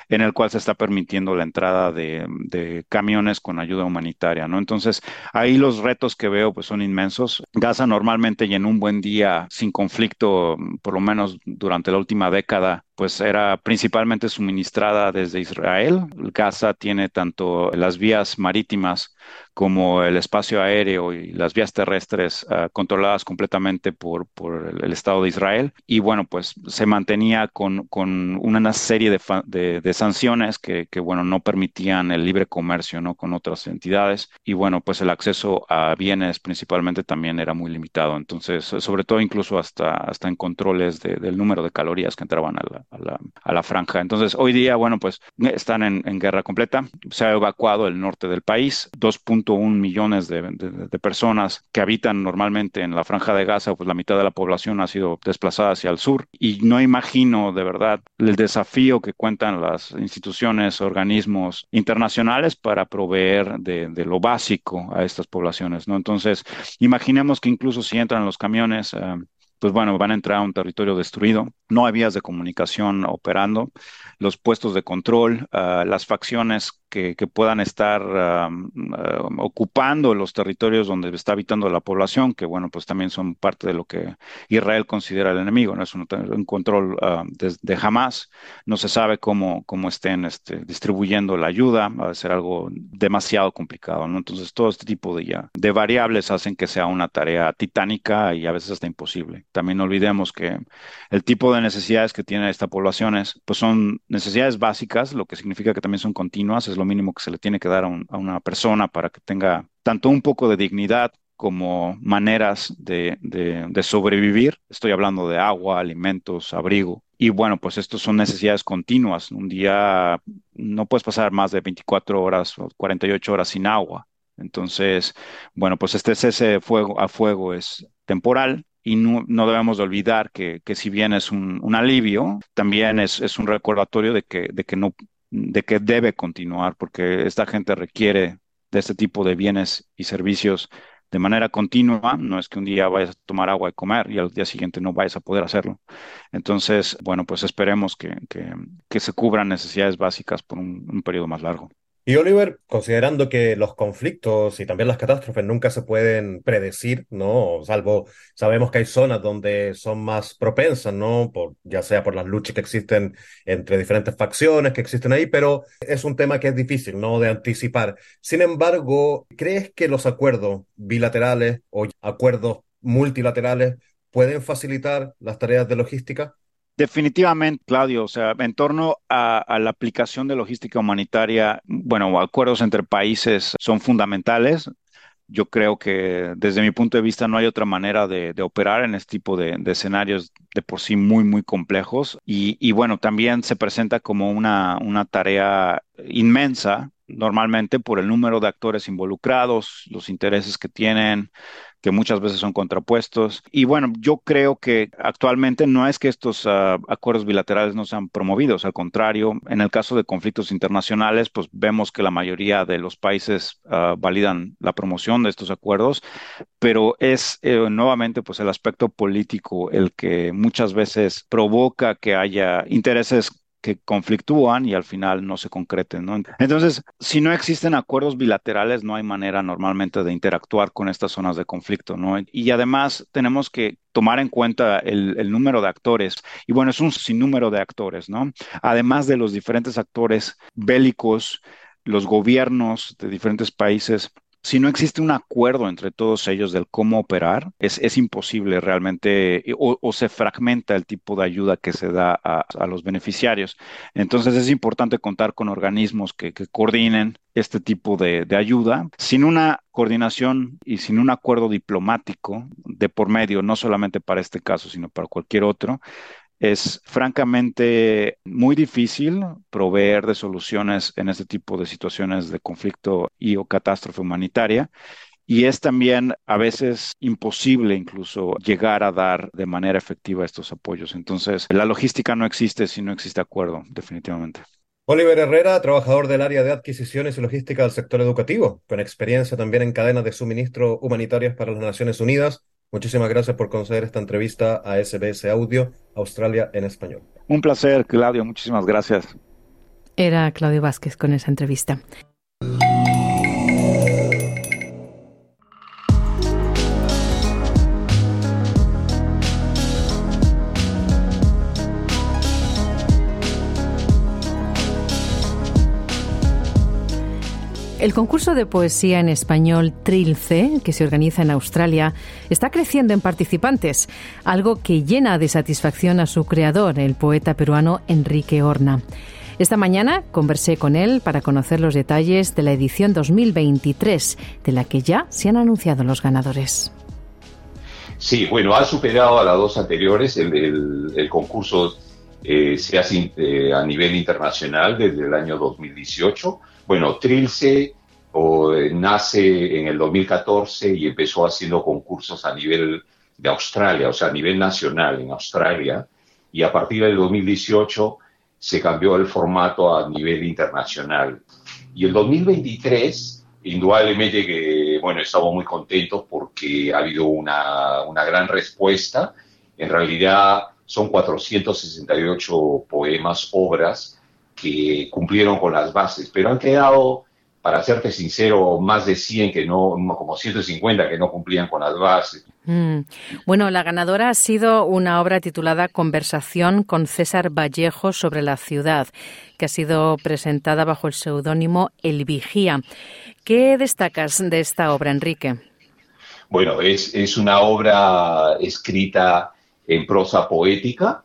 en el cual se está permitiendo la entrada de, de, camiones con ayuda humanitaria, ¿no? Entonces, ahí los retos que veo pues son inmensos. Gaza normalmente y en un buen día sin conflicto, por lo menos durante la última década, pues era principalmente suministrada desde Israel. Gaza tiene tanto las vías marítimas como el espacio aéreo y las vías terrestres uh, controladas completamente por, por el, Estado de Israel. Y bueno, pues se mantenía con, con una serie de, de, de sanciones que, que, bueno, no permitían el libre comercio, ¿no? Con otras entidades. Y bueno, pues el acceso a bienes principalmente también era muy limitado. Entonces, sobre todo incluso hasta, hasta en controles de, del número de calorías que entraban a la, a la, franja. Entonces, hoy día, bueno, pues están en, guerra completa. Se ha evacuado el norte del país, 2.1 millones de, de, de, personas que habitan normalmente en la franja de Gaza, pues la mitad de la población ha sido desplazada hacia el sur. Y no imagino de verdad el desafío que cuentan las instituciones, organismos internacionales para proveer de, de lo básico a estas poblaciones, ¿no? Entonces, imaginemos que incluso si entran los camiones, eh, pues bueno, van a entrar a un territorio destruido, no hay vías de comunicación operando, los puestos de control, uh, las facciones que, que puedan estar uh, uh, ocupando los territorios donde está habitando la población, que bueno, pues también son parte de lo que Israel considera el enemigo, no es un, un control de, de, Hamas, no se sabe cómo, cómo estén este, distribuyendo la ayuda, va a ser algo demasiado complicado, ¿no? Entonces todo este tipo de, ya, de variables hacen que sea una tarea titánica y a veces hasta imposible. También no olvidemos que el tipo de necesidades que tiene esta población es, pues son necesidades básicas, lo que significa que también son continuas, es lo mínimo que se le tiene que dar a, un, a una persona para que tenga tanto un poco de dignidad como maneras de, sobrevivir. Estoy hablando de agua, alimentos, abrigo. Y bueno, pues estos son necesidades continuas. Un día no puedes pasar más de 24 horas o 48 horas sin agua. Entonces, bueno, pues este cese fuego a fuego es temporal, y no, no, debemos de olvidar que, que si bien es un, un alivio, también es, es, un recordatorio de que, de, que no, de que debe continuar, porque esta gente requiere de este tipo de bienes y servicios de manera continua, no es que un día vayas a tomar agua y comer y al día siguiente no vayas a poder hacerlo. Entonces, bueno, pues esperemos que, que, se cubran necesidades básicas por un, un periodo más largo. Y Oliver, considerando que los conflictos y también las catástrofes nunca se pueden predecir, ¿no? Salvo sabemos que hay zonas donde son más propensas, ¿no? Por, ya sea por las luchas que existen entre diferentes facciones que existen ahí, pero es un tema que es difícil, ¿no? De anticipar. Sin embargo, ¿crees que los acuerdos bilaterales o acuerdos multilaterales pueden facilitar las tareas de logística? Definitivamente, Claudio, o sea, en torno a, la aplicación de logística humanitaria, bueno, acuerdos entre países son fundamentales. Yo creo que desde mi punto de vista no hay otra manera de, operar en este tipo de, escenarios de por sí muy, muy complejos. Y, bueno, también se presenta como una, tarea inmensa, normalmente por el número de actores involucrados, los intereses que tienen, que muchas veces son contrapuestos. Y bueno, yo creo que actualmente no es que estos ah, acuerdos bilaterales no sean promovidos, al contrario, en el caso de conflictos internacionales, pues vemos que la mayoría de los países ah, validan la promoción de estos acuerdos, pero es eh, nuevamente pues el aspecto político el que muchas veces provoca que haya intereses que conflictúan y al final no se concreten, ¿no? Entonces, si no existen acuerdos bilaterales, no hay manera normalmente de interactuar con estas zonas de conflicto, ¿no? Y además tenemos que tomar en cuenta el, número de actores. Y bueno, es un sinnúmero de actores, ¿no? Además de los diferentes actores bélicos, los gobiernos de diferentes países si no existe un acuerdo entre todos ellos del cómo operar, es, imposible realmente o, se fragmenta el tipo de ayuda que se da a, los beneficiarios. Entonces es importante contar con organismos que, coordinen este tipo de, de, ayuda. Sin una coordinación y sin un acuerdo diplomático de por medio, no solamente para este caso, sino para cualquier otro, es francamente muy difícil proveer de soluciones en este tipo de situaciones de conflicto y o catástrofe humanitaria. Y es también a veces imposible incluso llegar a dar de manera efectiva estos apoyos. Entonces, la logística no existe si no existe acuerdo, definitivamente. Oliver Herrera, trabajador del área de adquisiciones y logística del sector educativo, con experiencia también en cadenas de suministro humanitarias para las Naciones Unidas. Muchísimas gracias por conceder esta entrevista a SBS Audio, Australia en español. Un placer, Claudio. Muchísimas gracias. Era Claudio Vázquez con esa entrevista. El concurso de poesía en español Trilce, que se organiza en Australia, está creciendo en participantes, algo que llena de satisfacción a su creador, el poeta peruano Enrique Horna. Esta mañana conversé con él para conocer los detalles de la edición 2023, de la que ya se han anunciado los ganadores. Sí, bueno, ha superado a las dos anteriores. El, concurso eh, se hace eh, a nivel internacional desde el año 2018. Bueno, Trilce eh, nace en el 2014 y empezó haciendo concursos a nivel de Australia, o sea, a nivel nacional en Australia, y a partir del 2018 se cambió el formato a nivel internacional. Y el 2023, indudablemente que, bueno, estamos muy contentos porque ha habido una, una gran respuesta. En realidad son 468 poemas, obras que cumplieron con las bases, pero han quedado para serte sincero, más de 100 que no, como 150 que no cumplían con las bases. Mm. Bueno, la ganadora ha sido una obra titulada Conversación con César Vallejo sobre la ciudad, que ha sido presentada bajo el seudónimo El Vigía. ¿Qué destacas de esta obra, Enrique? Bueno, es, es una obra escrita en prosa poética.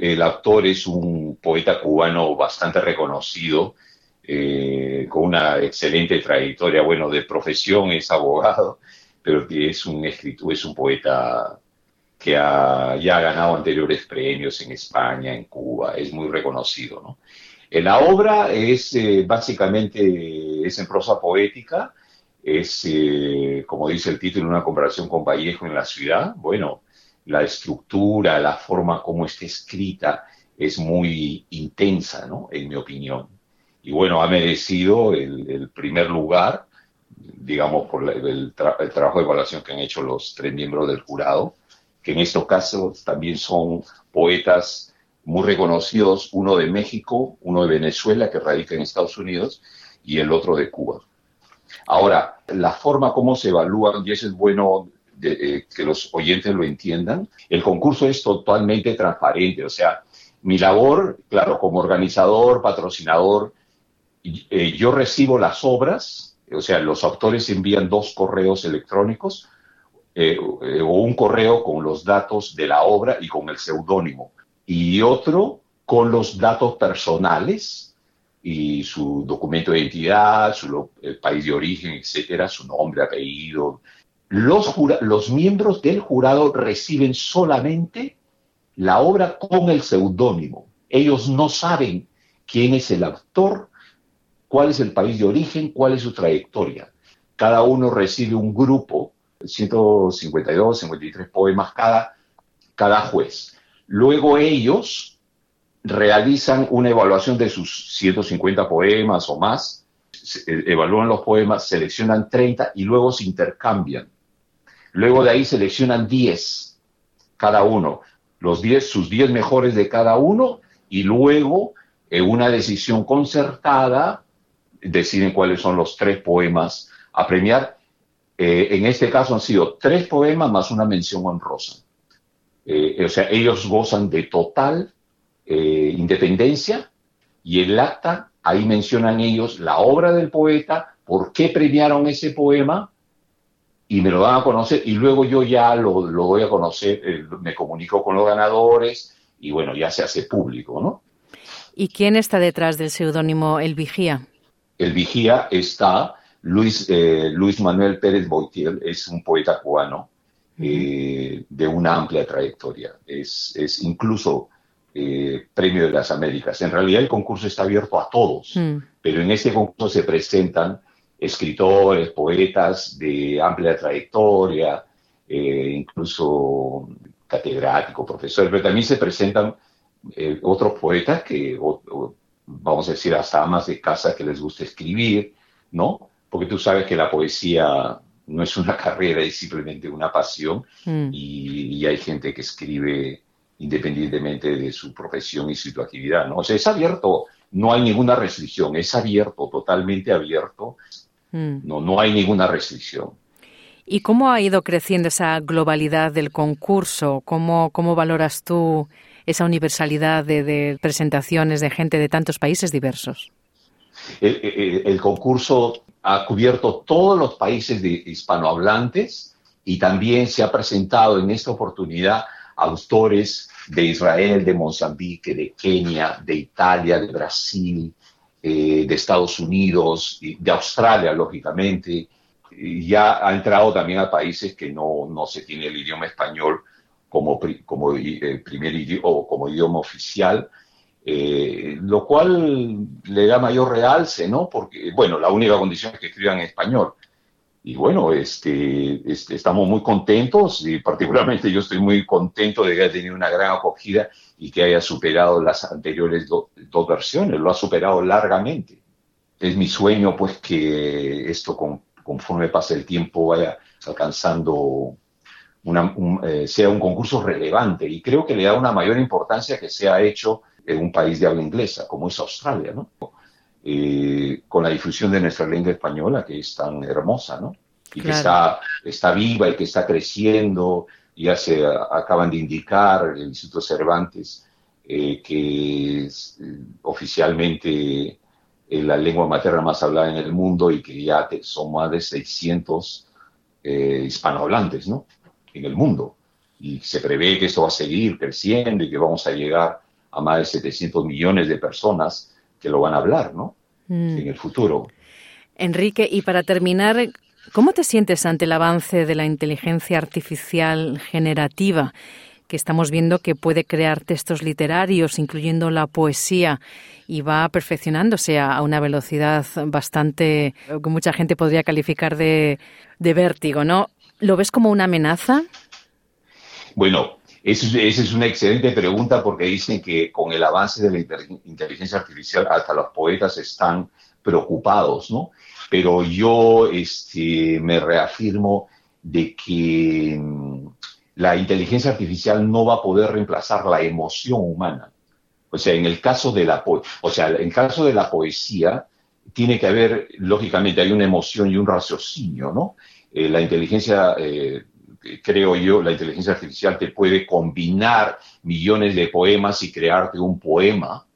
El autor es un poeta cubano bastante reconocido, eh, con una excelente trayectoria, bueno, de profesión es abogado, pero que es un escritor, es un poeta que ha, ya ha ganado anteriores premios en España, en Cuba, es muy reconocido, ¿no? la obra es eh, básicamente, es en prosa poética, es, eh, como dice el título, una comparación con Vallejo en la ciudad. Bueno, la estructura, la forma como está escrita es muy intensa, ¿no? En mi opinión y bueno, ha merecido el, primer lugar, digamos, por el, trabajo de evaluación que han hecho los tres miembros del jurado, que en estos casos también son poetas muy reconocidos, uno de México, uno de Venezuela, que radica en Estados Unidos, y el otro de Cuba. Ahora, la forma como se evalúan, y eso es bueno eh, que los oyentes lo entiendan, el concurso es totalmente transparente, o sea, mi labor, claro, como organizador, patrocinador, eh, yo recibo las obras, o sea, los autores envían dos correos electrónicos eh, o un correo con los datos de la obra y con el seudónimo, y otro con los datos personales y su documento de identidad, su país de origen, etcétera, su nombre, apellido. Los, miembros del jurado reciben solamente la obra con el seudónimo. Ellos no saben quién es el autor, cuál es el país de origen, cuál es su trayectoria. Cada uno recibe un grupo, 152, 53 poemas cada, cada juez. Luego ellos realizan una evaluación de sus 150 poemas o más, eh, evalúan los poemas, seleccionan 30 y luego se intercambian. Luego de ahí seleccionan 10 cada uno, los 10, sus 10 mejores de cada uno y luego en una decisión concertada deciden cuáles son los tres poemas a premiar. Eh, en este caso han sido tres poemas más una mención honrosa. Eh, o sea, ellos gozan de total eh, independencia y el acta, ahí mencionan ellos la obra del poeta, por qué premiaron ese poema y me lo van a conocer y luego yo ya lo, lo voy a conocer, eh, me comunico con los ganadores y bueno, ya se hace público, ¿no? ¿Y quién está detrás del seudónimo El Vigía? El Vigía está Luis, Luis Manuel Pérez Boitiel, es un poeta cubano de una amplia trayectoria. Es, es incluso eh, Premio de las Américas. En realidad el concurso está abierto a todos, mm. pero en este concurso se presentan escritores, poetas de amplia trayectoria, eh, incluso catedráticos, profesores, pero también se presentan eh, otros poetas que, vamos a decir, hasta amas de casa que les gusta escribir, ¿no? Porque tú sabes que la poesía no es una *laughs* carrera, es simplemente una pasión mm. y, hay gente que escribe independientemente de su profesión y su actividad, ¿no? O sea, es abierto, no hay ninguna restricción, es abierto, totalmente abierto, mm. no, no hay ninguna restricción. ¿Y cómo ha ido creciendo esa globalidad del concurso? ¿Cómo, cómo valoras tú esa universalidad de, presentaciones de gente de tantos países diversos? El, concurso ha cubierto todos los países de hispanohablantes y también se ha presentado en esta oportunidad autores de Israel, de Mozambique, de Kenia, de Italia, de Brasil, eh, de Estados Unidos, de Australia, lógicamente. ya ha entrado también a países que no, no se tiene el idioma español como, como eh, primer idioma, o como idioma oficial, eh, lo cual le da mayor realce, ¿no? Porque, bueno, la única condición es que escriban en español y bueno, este, este, estamos muy contentos y particularmente yo estoy muy contento de que haya tenido una gran acogida y que haya superado las anteriores dos versiones, lo ha superado largamente. Es mi sueño pues que esto conforme pase el tiempo vaya alcanzando una, eh, sea un concurso relevante y creo que le da una mayor importancia que sea hecho en un país de habla inglesa como es Australia, ¿no? Eh, con la difusión de nuestra lengua española, que es tan hermosa, ¿no? Y que está, está viva y que está creciendo. Ya se acaban de indicar el Instituto Cervantes eh, que es eh, oficialmente la lengua materna más hablada en el mundo y que ya son más de 600 hispanohablantes, ¿no? En el mundo. Y se prevé que esto va a seguir creciendo y que vamos a llegar a más de 700 millones de personas que lo van a hablar, ¿no? Mm. En el futuro. Enrique, y para terminar, ¿cómo te sientes ante el avance de la inteligencia artificial generativa? que estamos viendo que puede crear textos literarios, incluyendo la poesía, y va perfeccionándose a una velocidad bastante que mucha gente podría calificar de, de vértigo, ¿no? ¿Lo ves como una amenaza? Bueno, esa es una excelente pregunta porque dicen que con el avance de la inteligencia artificial hasta los poetas están preocupados, ¿no? Pero yo este, me reafirmo de que mm, la inteligencia artificial no va a poder reemplazar la emoción humana. O sea, en el caso de la, o sea, en el caso de la poesía, tiene que haber, lógicamente, hay una emoción y un raciocinio, ¿no? Eh, la inteligencia, eh, creo yo, la inteligencia artificial te puede combinar millones de poemas y crearte un poema,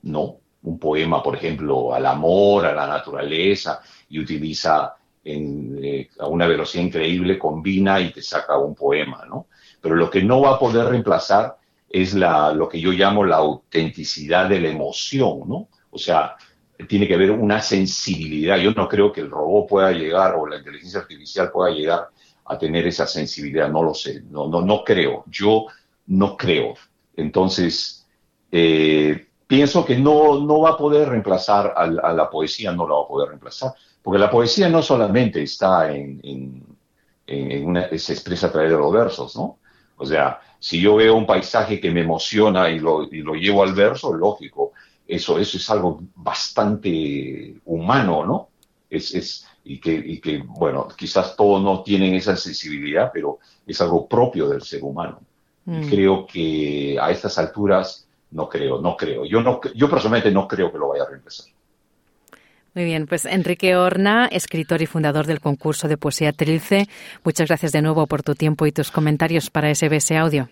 ¿no? Un poema, por ejemplo, al amor, a la naturaleza, y utiliza eh, a una velocidad increíble, combina y te saca un poema, ¿no? Pero lo que no va a poder reemplazar es lo que yo llamo la autenticidad de la emoción, ¿no? O sea, tiene que haber una sensibilidad. Yo no creo que el robot pueda llegar o la inteligencia artificial pueda llegar a tener esa sensibilidad, no lo sé, no, no, no creo, yo no creo. Entonces, eh, pienso que no, no va a poder reemplazar a, la poesía, no la va a poder reemplazar, porque la poesía no solamente está en, en, en una, se expresa a través de los versos, ¿no? O sea, si yo veo un paisaje que me emociona y lo, y lo llevo al verso, lógico, eso, eso es algo bastante humano, ¿no? Es, es, y, que, y que, bueno, quizás todos no tienen esa sensibilidad, pero es algo propio del ser humano. Mm. Creo que a estas alturas, no creo, no creo. Yo, no, yo personalmente no creo que lo vaya a reemplazar. Muy bien, pues Enrique Horna, escritor y fundador del concurso de poesía Trilce, muchas gracias de nuevo por tu tiempo y tus comentarios para SBS Audio.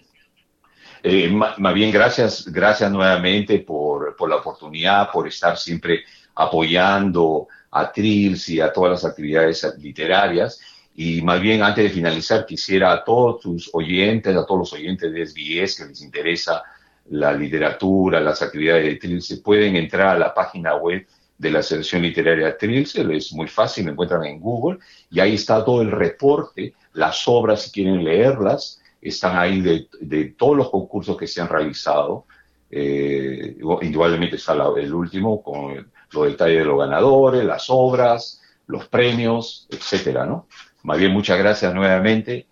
Eh, más, bien, gracias, gracias nuevamente por, por, la oportunidad, por estar siempre apoyando a Trills y a todas las actividades literarias. Y más bien, antes de finalizar, quisiera a todos tus oyentes, a todos los oyentes de SBS que les interesa la literatura, las actividades de Trilce, pueden entrar a la página web de la selección literaria Trilce, es muy fácil, lo encuentran en Google, y ahí está todo el reporte, las obras si quieren leerlas, están ahí de, todos los concursos que se han realizado. Eh, indudablemente está el último con los detalles de los ganadores, las obras, los premios, etcétera, ¿no? Más bien, muchas gracias nuevamente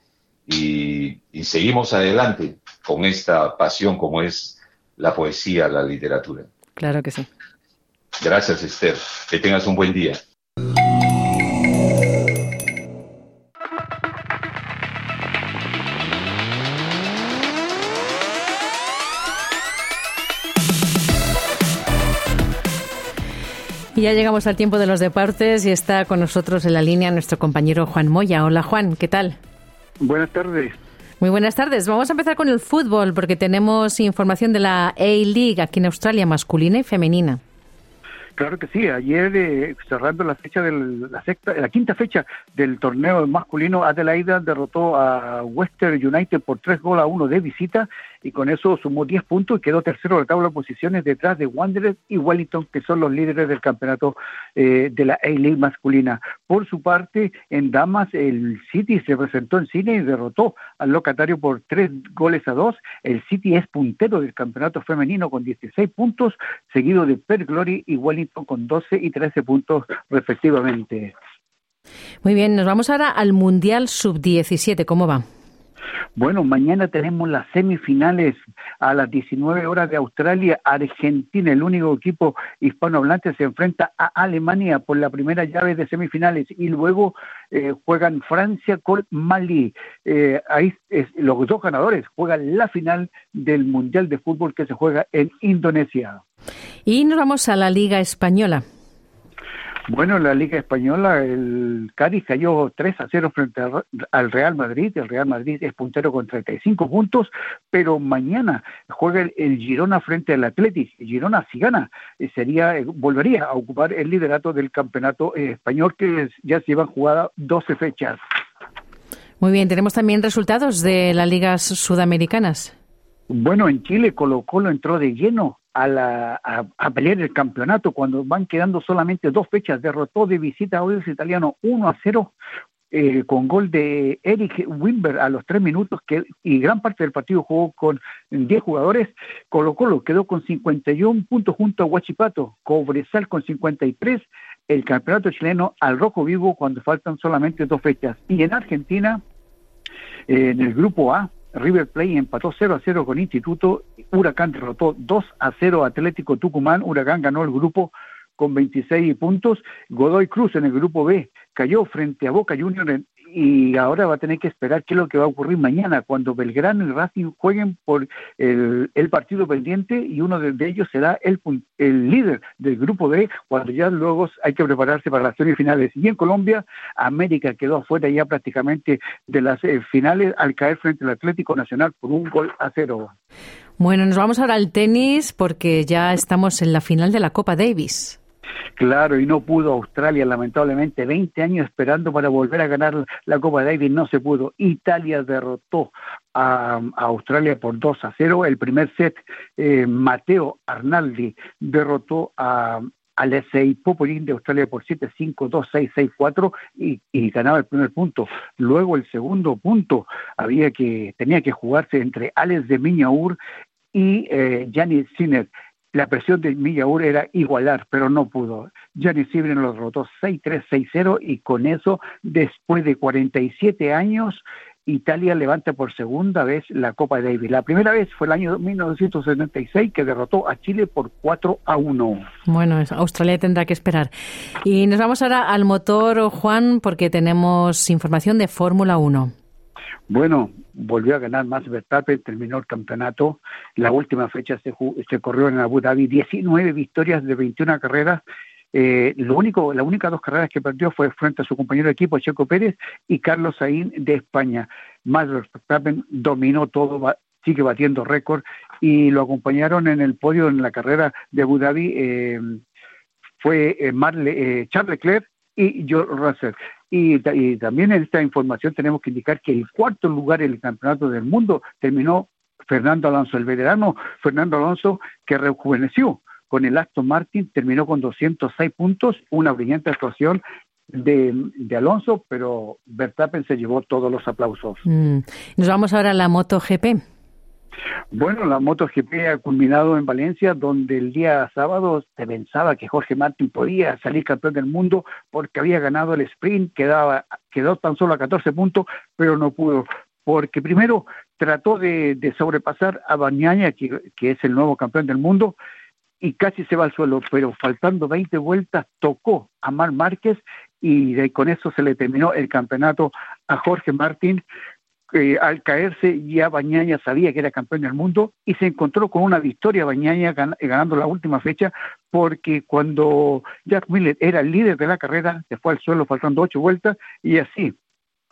y seguimos adelante con esta pasión como es la poesía, la literatura. Claro que sí. Gracias, Esther. Que tengas un buen día. Y ya llegamos al tiempo de los deportes y está con nosotros en la línea nuestro compañero Juan Moya. Hola Juan, ¿qué tal? Buenas tardes. Muy buenas tardes. Vamos a empezar con el fútbol porque tenemos información de la A-League aquí en Australia, masculina y femenina. Claro que sí. Ayer, eh, cerrando la fecha del, la, la quinta fecha del torneo masculino, Adelaida derrotó a Western United por tres goles a uno de visita y con eso sumó 10 puntos y quedó tercero de la tabla de posiciones detrás de Wanderers y Wellington, que son los líderes del campeonato eh, de la A-League masculina. Por su parte, en Damas, el City se presentó en cine y derrotó al locatario por tres goles a dos. El City es puntero del campeonato femenino con 16 puntos, seguido de Per Glory y Wellington con 12 y 13 puntos respectivamente. Muy bien, nos vamos ahora al Mundial Sub-17. ¿Cómo va? Bueno, mañana tenemos las semifinales a las 19 horas de Australia. Argentina, el único equipo hispanohablante, se enfrenta a Alemania por la primera llave de semifinales y luego eh, juegan Francia con Mali. Eh, ahí es, los dos ganadores juegan la final del Mundial de Fútbol que se juega en Indonesia. Y nos vamos a la Liga Española. Bueno, en la Liga Española el Cádiz cayó 3 a 0 frente al Real Madrid. El Real Madrid es puntero con 35 puntos, pero mañana juega el, Girona frente al Atlético. Girona, si gana, eh, sería, eh, volvería a ocupar el liderato del campeonato eh, español que ya se llevan jugadas 12 fechas. Muy bien, tenemos también resultados de las ligas sudamericanas. Bueno, en Chile Colo Colo entró de lleno a, la, a, pelear el campeonato cuando van quedando solamente dos fechas. Derrotó de visita a Oils Italiano 1 a 0 eh, con gol de Eric Wimber a los tres minutos que, y gran parte del partido jugó con 10 jugadores. Colo Colo quedó con 51 puntos junto a Huachipato, Cobresal con 53, el campeonato chileno al rojo vivo cuando faltan solamente dos fechas. Y en Argentina, en el grupo A, River Plate empató 0 a 0 con Instituto, Huracán derrotó 2 a 0 Atlético Tucumán, Huracán ganó el grupo con 26 puntos, Godoy Cruz en el grupo B cayó frente a Boca Juniors y ahora va a tener que esperar qué es lo que va a ocurrir mañana cuando Belgrano y Racing jueguen por el, partido pendiente y uno de, ellos será el, el líder del grupo B cuando ya luego hay que prepararse para las semifinales. Y en Colombia, América quedó afuera ya prácticamente de las eh, finales al caer frente al Atlético Nacional por un gol a cero. Bueno, nos vamos ahora al tenis porque ya estamos en la final de la Copa Davis. Claro, y no pudo Australia, lamentablemente, 20 años esperando para volver a ganar la Copa Davis, no se pudo. Italia derrotó a, Australia por 2 a 0. El primer set, eh, Mateo Arnaldi derrotó a, Alexei Popolin de Australia por 7-5, 2-6, 6-4 y, y, ganaba el primer punto. Luego el segundo punto había que tenía que jugarse entre Alex de Miñaur y eh, Janis Sinner. La presión de Millaur era igualar, pero no pudo. Gianni Sinner lo derrotó 6-3, 6-0 y con eso, después de 47 años, Italia levanta por segunda vez la Copa Davis. La primera vez fue el año 1976 que derrotó a Chile por 4 a 1. Bueno, Australia tendrá que esperar. Y nos vamos ahora al motor, Juan, porque tenemos información de Fórmula 1. Bueno, volvió a ganar más Verstappen, terminó el campeonato. La última fecha se, se corrió en Abu Dhabi, 19 victorias de 21 carreras eh, lo único, las únicas dos carreras que perdió fue frente a su compañero de equipo, Checo Pérez, y Carlos Saín de España. Max Verstappen dominó todo, sigue batiendo récord, y lo acompañaron en el podio en la carrera de Abu Dhabi, eh, fue eh, Marle, Charles Leclerc y George Russell. Y, también en esta información tenemos que indicar que el cuarto lugar en el campeonato del mundo terminó Fernando Alonso, el veterano Fernando Alonso, que rejuveneció con el Aston Martin, terminó con 206 puntos, una brillante actuación de, Alonso, pero Verstappen se llevó todos los aplausos. Mm. Nos vamos ahora a la MotoGP. Bueno, la MotoGP ha culminado en Valencia, donde el día sábado se pensaba que Jorge Martín podía salir campeón del mundo porque había ganado el sprint, quedaba, quedó tan solo a 14 puntos, pero no pudo. Porque primero trató de, sobrepasar a Bañaña, que, que es el nuevo campeón del mundo, y casi se va al suelo, pero faltando 20 vueltas tocó a Mar Márquez y con eso se le terminó el campeonato a Jorge Martín. Al caerse ya Bañaña sabía que era campeón del mundo y se encontró con una victoria Bañaña ganando la última fecha porque cuando Jack Miller era el líder de la carrera se fue al suelo faltando ocho vueltas y así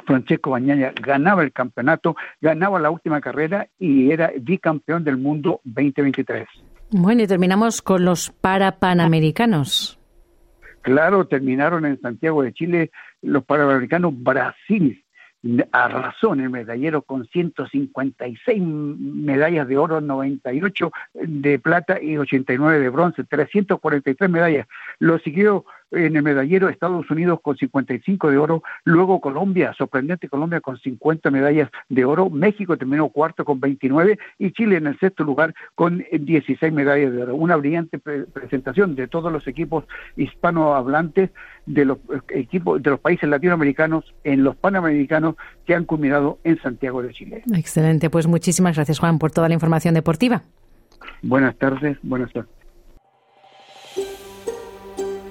Francesco Bañaña ganaba el campeonato, ganaba la última carrera y era bicampeón del mundo 2023. Bueno, y terminamos con los parapanamericanos. Claro, terminaron en Santiago de Chile los parapanamericanos Brasil arrasó en el medallero con 156 medallas de oro, 98 de plata y 89 de bronce, 343 medallas. Lo siguió en el medallero Estados Unidos con 55 de oro, luego Colombia, sorprendente Colombia con 50 medallas de oro, México terminó cuarto con 29 y Chile en el sexto lugar con 16 medallas de oro. Una brillante presentación de todos los equipos hispanohablantes de los equipos de los países latinoamericanos en los panamericanos que han culminado en Santiago de Chile. Excelente, pues muchísimas gracias Juan por toda la información deportiva. Buenas tardes, buenas tardes.